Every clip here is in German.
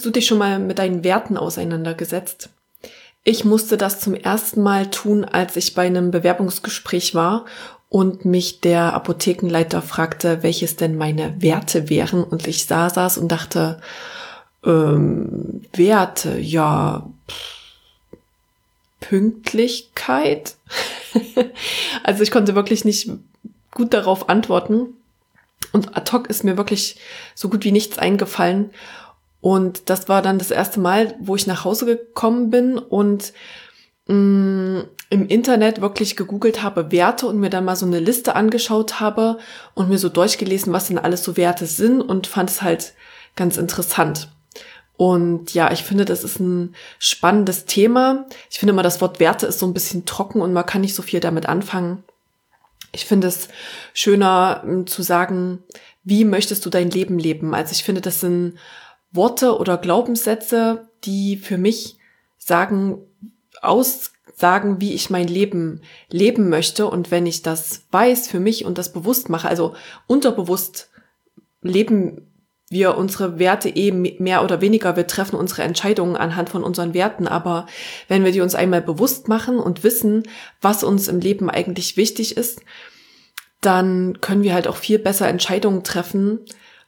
Hast du dich schon mal mit deinen Werten auseinandergesetzt? Ich musste das zum ersten Mal tun, als ich bei einem Bewerbungsgespräch war und mich der Apothekenleiter fragte, welches denn meine Werte wären. Und ich da saß und dachte, ähm, Werte, ja, Pünktlichkeit. also ich konnte wirklich nicht gut darauf antworten. Und ad hoc ist mir wirklich so gut wie nichts eingefallen. Und das war dann das erste Mal, wo ich nach Hause gekommen bin und mh, mm, im Internet wirklich gegoogelt habe Werte und mir dann mal so eine Liste angeschaut habe und mir so durchgelesen, was denn alles so Werte sind und fand es halt ganz interessant. Und ja, ich finde, das ist ein spannendes Thema. Ich finde immer, das Wort Werte ist so ein bisschen trocken und man kann nicht so viel damit anfangen. Ich finde es schöner mm, zu sagen, wie möchtest du dein Leben leben? Also ich finde, das sind Worte oder Glaubenssätze, die für mich sagen, aussagen, wie ich mein Leben leben möchte. Und wenn ich das weiß für mich und das bewusst mache, also unterbewusst leben wir unsere Werte eh mehr oder weniger, wir treffen unsere Entscheidungen anhand von unseren Werten, aber wenn wir die uns einmal bewusst machen und wissen, was uns im Leben eigentlich wichtig ist, dann können wir halt auch viel besser Entscheidungen treffen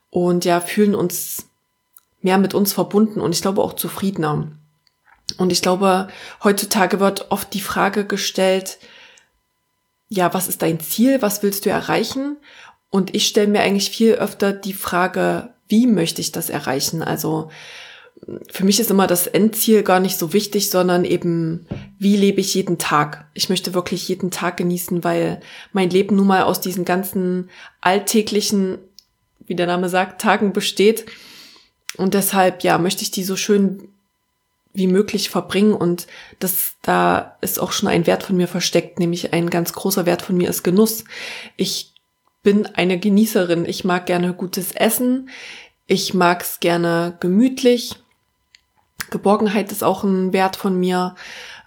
und ja, fühlen uns mehr mit uns verbunden und ich glaube auch zufriedener. Und ich glaube, heutzutage wird oft die Frage gestellt, ja, was ist dein Ziel? Was willst du erreichen? Und ich stelle mir eigentlich viel öfter die Frage, wie möchte ich das erreichen? Also für mich ist immer das Endziel gar nicht so wichtig, sondern eben, wie lebe ich jeden Tag? Ich möchte wirklich jeden Tag genießen, weil mein Leben nun mal aus diesen ganzen alltäglichen, wie der Name sagt, Tagen besteht. Und deshalb, ja, möchte ich die so schön wie möglich verbringen und das, da ist auch schon ein Wert von mir versteckt, nämlich ein ganz großer Wert von mir ist Genuss. Ich bin eine Genießerin. Ich mag gerne gutes Essen. Ich mag es gerne gemütlich. Geborgenheit ist auch ein Wert von mir.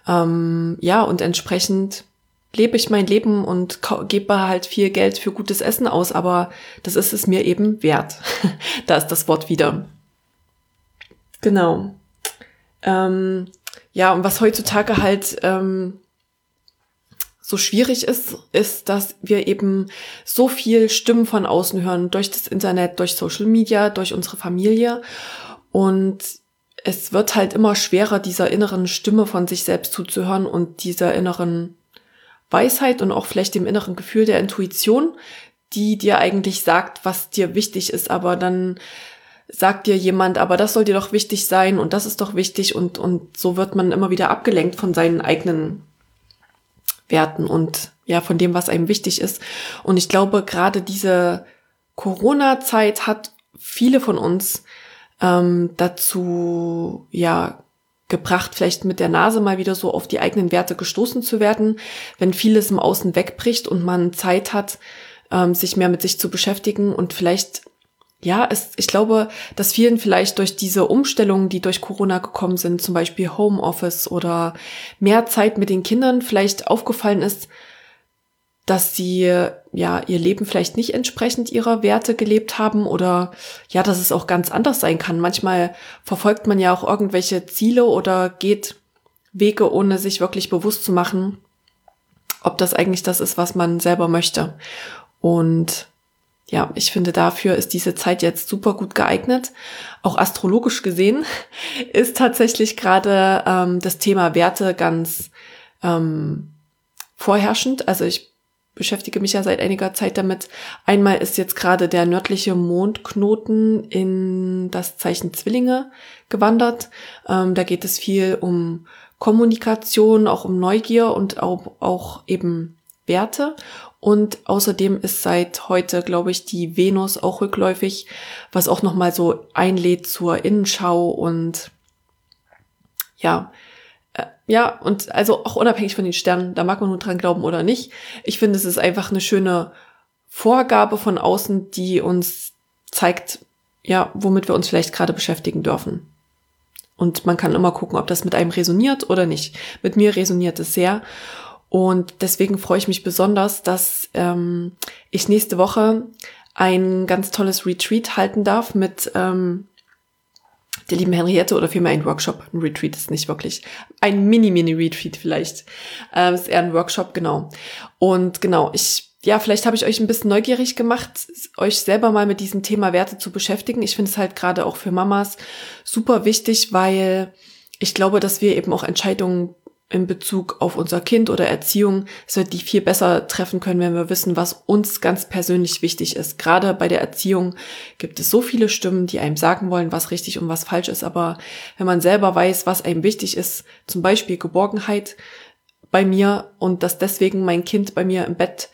Ähm, ja, und entsprechend lebe ich mein Leben und gebe halt viel Geld für gutes Essen aus, aber das ist es mir eben wert. da ist das Wort wieder. Genau. Ähm, ja, und was heutzutage halt ähm, so schwierig ist, ist, dass wir eben so viel Stimmen von außen hören, durch das Internet, durch Social Media, durch unsere Familie. Und es wird halt immer schwerer, dieser inneren Stimme von sich selbst zuzuhören und dieser inneren Weisheit und auch vielleicht dem inneren Gefühl der Intuition, die dir eigentlich sagt, was dir wichtig ist, aber dann sagt dir jemand, aber das soll dir doch wichtig sein und das ist doch wichtig und, und so wird man immer wieder abgelenkt von seinen eigenen Werten und ja, von dem, was einem wichtig ist. Und ich glaube, gerade diese Corona-Zeit hat viele von uns ähm, dazu, ja, gebracht, vielleicht mit der Nase mal wieder so auf die eigenen Werte gestoßen zu werden, wenn vieles im Außen wegbricht und man Zeit hat, ähm, sich mehr mit sich zu beschäftigen und vielleicht ja, es, ich glaube, dass vielen vielleicht durch diese Umstellungen, die durch Corona gekommen sind, zum Beispiel Homeoffice oder mehr Zeit mit den Kindern, vielleicht aufgefallen ist, dass sie ja ihr Leben vielleicht nicht entsprechend ihrer Werte gelebt haben oder ja, dass es auch ganz anders sein kann. Manchmal verfolgt man ja auch irgendwelche Ziele oder geht Wege, ohne sich wirklich bewusst zu machen, ob das eigentlich das ist, was man selber möchte. Und ja, ich finde, dafür ist diese Zeit jetzt super gut geeignet. Auch astrologisch gesehen ist tatsächlich gerade ähm, das Thema Werte ganz ähm, vorherrschend. Also ich beschäftige mich ja seit einiger Zeit damit. Einmal ist jetzt gerade der nördliche Mondknoten in das Zeichen Zwillinge gewandert. Ähm, da geht es viel um Kommunikation, auch um Neugier und auch, auch eben Werte. Und außerdem ist seit heute, glaube ich, die Venus auch rückläufig, was auch nochmal so einlädt zur Innenschau und ja, äh, ja, und also auch unabhängig von den Sternen, da mag man nur dran glauben oder nicht. Ich finde, es ist einfach eine schöne Vorgabe von außen, die uns zeigt, ja, womit wir uns vielleicht gerade beschäftigen dürfen. Und man kann immer gucken, ob das mit einem resoniert oder nicht. Mit mir resoniert es sehr. Und deswegen freue ich mich besonders, dass ähm, ich nächste Woche ein ganz tolles Retreat halten darf mit ähm, der lieben Henriette oder vielmehr ein Workshop. Ein Retreat ist nicht wirklich. Ein Mini-Mini-Retreat vielleicht. Ähm, ist eher ein Workshop, genau. Und genau, ich, ja, vielleicht habe ich euch ein bisschen neugierig gemacht, euch selber mal mit diesem Thema Werte zu beschäftigen. Ich finde es halt gerade auch für Mamas super wichtig, weil ich glaube, dass wir eben auch Entscheidungen in Bezug auf unser Kind oder Erziehung, dass wir die viel besser treffen können, wenn wir wissen, was uns ganz persönlich wichtig ist. Gerade bei der Erziehung gibt es so viele Stimmen, die einem sagen wollen, was richtig und was falsch ist. Aber wenn man selber weiß, was einem wichtig ist, zum Beispiel Geborgenheit bei mir und dass deswegen mein Kind bei mir im Bett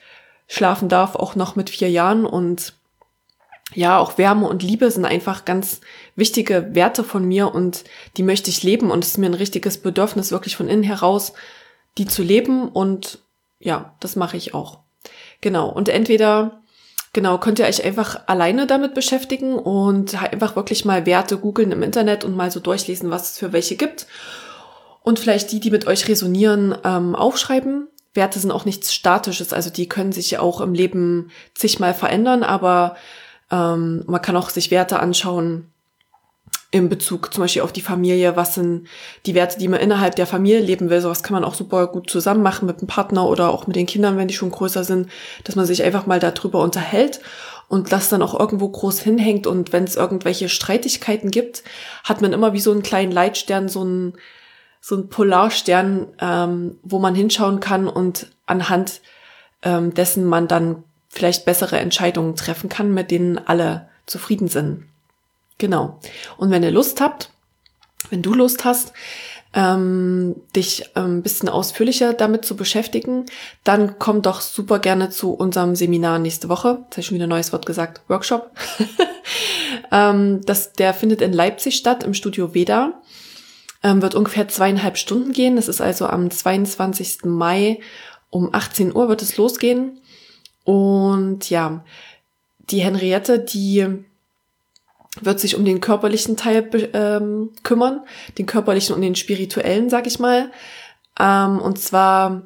schlafen darf, auch noch mit vier Jahren und ja, auch Wärme und Liebe sind einfach ganz wichtige Werte von mir und die möchte ich leben und es ist mir ein richtiges Bedürfnis, wirklich von innen heraus, die zu leben und ja, das mache ich auch. Genau. Und entweder, genau, könnt ihr euch einfach alleine damit beschäftigen und einfach wirklich mal Werte googeln im Internet und mal so durchlesen, was es für welche gibt. Und vielleicht die, die mit euch resonieren, ähm, aufschreiben. Werte sind auch nichts Statisches, also die können sich auch im Leben zigmal verändern, aber ähm, man kann auch sich Werte anschauen in Bezug zum Beispiel auf die Familie. Was sind die Werte, die man innerhalb der Familie leben will? Sowas kann man auch super gut zusammen machen mit dem Partner oder auch mit den Kindern, wenn die schon größer sind, dass man sich einfach mal darüber unterhält und das dann auch irgendwo groß hinhängt. Und wenn es irgendwelche Streitigkeiten gibt, hat man immer wie so einen kleinen Leitstern, so einen, so einen Polarstern, ähm, wo man hinschauen kann und anhand ähm, dessen man dann vielleicht bessere Entscheidungen treffen kann, mit denen alle zufrieden sind. Genau. Und wenn ihr Lust habt, wenn du Lust hast, ähm, dich ähm, ein bisschen ausführlicher damit zu beschäftigen, dann komm doch super gerne zu unserem Seminar nächste Woche. Jetzt habe ich schon wieder ein neues Wort gesagt, Workshop. ähm, das, der findet in Leipzig statt, im Studio Veda. Ähm, wird ungefähr zweieinhalb Stunden gehen. Das ist also am 22. Mai um 18 Uhr wird es losgehen. Und ja, die Henriette, die wird sich um den körperlichen Teil ähm, kümmern, den körperlichen und den spirituellen, sag ich mal. Ähm, und zwar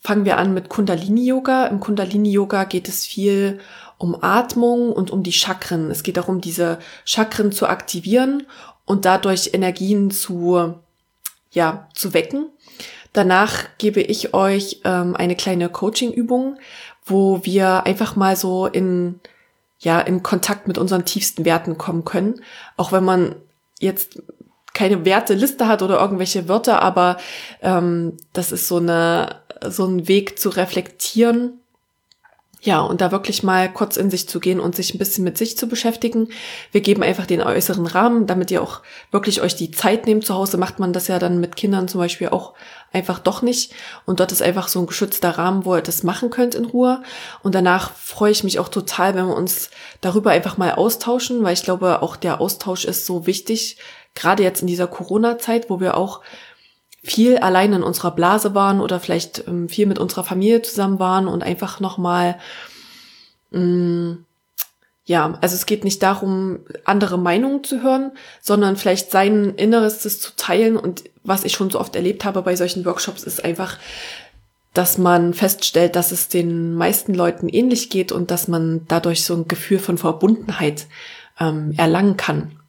fangen wir an mit Kundalini-Yoga. Im Kundalini-Yoga geht es viel um Atmung und um die Chakren. Es geht darum, diese Chakren zu aktivieren und dadurch Energien zu, ja, zu wecken. Danach gebe ich euch ähm, eine kleine Coaching-Übung, wo wir einfach mal so in, ja, in Kontakt mit unseren tiefsten Werten kommen können. Auch wenn man jetzt keine Werteliste hat oder irgendwelche Wörter, aber ähm, das ist so eine so ein Weg zu reflektieren ja, und da wirklich mal kurz in sich zu gehen und sich ein bisschen mit sich zu beschäftigen. Wir geben einfach den äußeren Rahmen, damit ihr auch wirklich euch die Zeit nehmt. Zu Hause macht man das ja dann mit Kindern zum Beispiel auch einfach doch nicht. Und dort ist einfach so ein geschützter Rahmen, wo ihr das machen könnt in Ruhe. Und danach freue ich mich auch total, wenn wir uns darüber einfach mal austauschen, weil ich glaube, auch der Austausch ist so wichtig, gerade jetzt in dieser Corona-Zeit, wo wir auch viel allein in unserer Blase waren oder vielleicht ähm, viel mit unserer Familie zusammen waren und einfach nochmal, mm, ja, also es geht nicht darum, andere Meinungen zu hören, sondern vielleicht sein Inneres zu teilen. Und was ich schon so oft erlebt habe bei solchen Workshops, ist einfach, dass man feststellt, dass es den meisten Leuten ähnlich geht und dass man dadurch so ein Gefühl von Verbundenheit ähm, erlangen kann.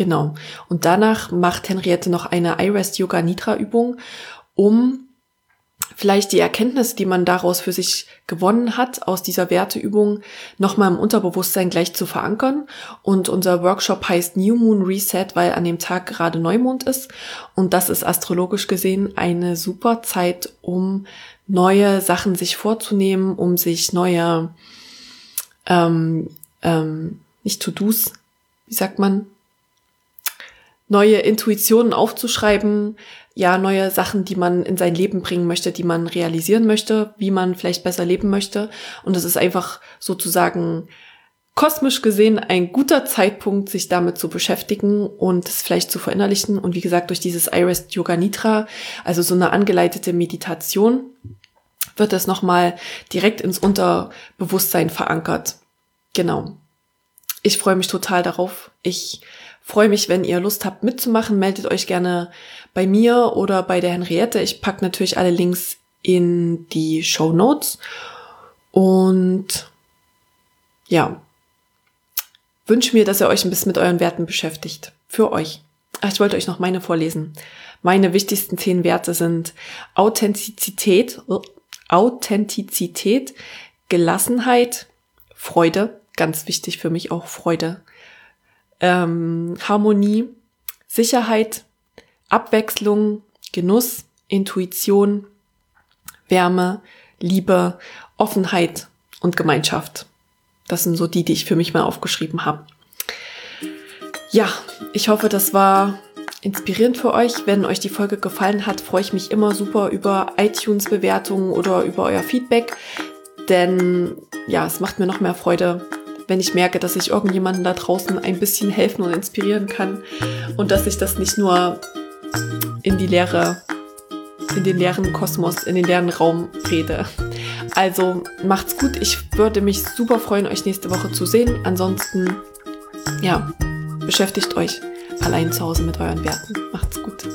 Genau. Und danach macht Henriette noch eine iRest Yoga Nidra Übung, um vielleicht die Erkenntnis, die man daraus für sich gewonnen hat, aus dieser Werteübung, nochmal im Unterbewusstsein gleich zu verankern. Und unser Workshop heißt New Moon Reset, weil an dem Tag gerade Neumond ist. Und das ist astrologisch gesehen eine super Zeit, um neue Sachen sich vorzunehmen, um sich neue, ähm, ähm, nicht To-Dos, wie sagt man, neue Intuitionen aufzuschreiben, ja, neue Sachen, die man in sein Leben bringen möchte, die man realisieren möchte, wie man vielleicht besser leben möchte. Und es ist einfach sozusagen kosmisch gesehen ein guter Zeitpunkt, sich damit zu beschäftigen und es vielleicht zu verinnerlichen. Und wie gesagt, durch dieses Iris Yoga Nitra, also so eine angeleitete Meditation, wird es nochmal direkt ins Unterbewusstsein verankert. Genau. Ich freue mich total darauf. Ich freue mich, wenn ihr Lust habt mitzumachen. Meldet euch gerne bei mir oder bei der Henriette. Ich packe natürlich alle Links in die Show Notes. Und ja, wünsche mir, dass ihr euch ein bisschen mit euren Werten beschäftigt. Für euch. Ich wollte euch noch meine vorlesen. Meine wichtigsten zehn Werte sind Authentizität, Authentizität, Gelassenheit, Freude, ganz wichtig für mich auch Freude, ähm, Harmonie, Sicherheit, Abwechslung, Genuss, Intuition, Wärme, Liebe, Offenheit und Gemeinschaft. Das sind so die, die ich für mich mal aufgeschrieben habe. Ja, ich hoffe, das war inspirierend für euch. Wenn euch die Folge gefallen hat, freue ich mich immer super über iTunes-Bewertungen oder über euer Feedback. Denn ja, es macht mir noch mehr Freude, wenn ich merke, dass ich irgendjemanden da draußen ein bisschen helfen und inspirieren kann und dass ich das nicht nur in die leere, in den leeren Kosmos, in den leeren Raum rede. Also macht's gut. Ich würde mich super freuen, euch nächste Woche zu sehen. Ansonsten, ja, beschäftigt euch allein zu Hause mit euren Werten. Macht's gut.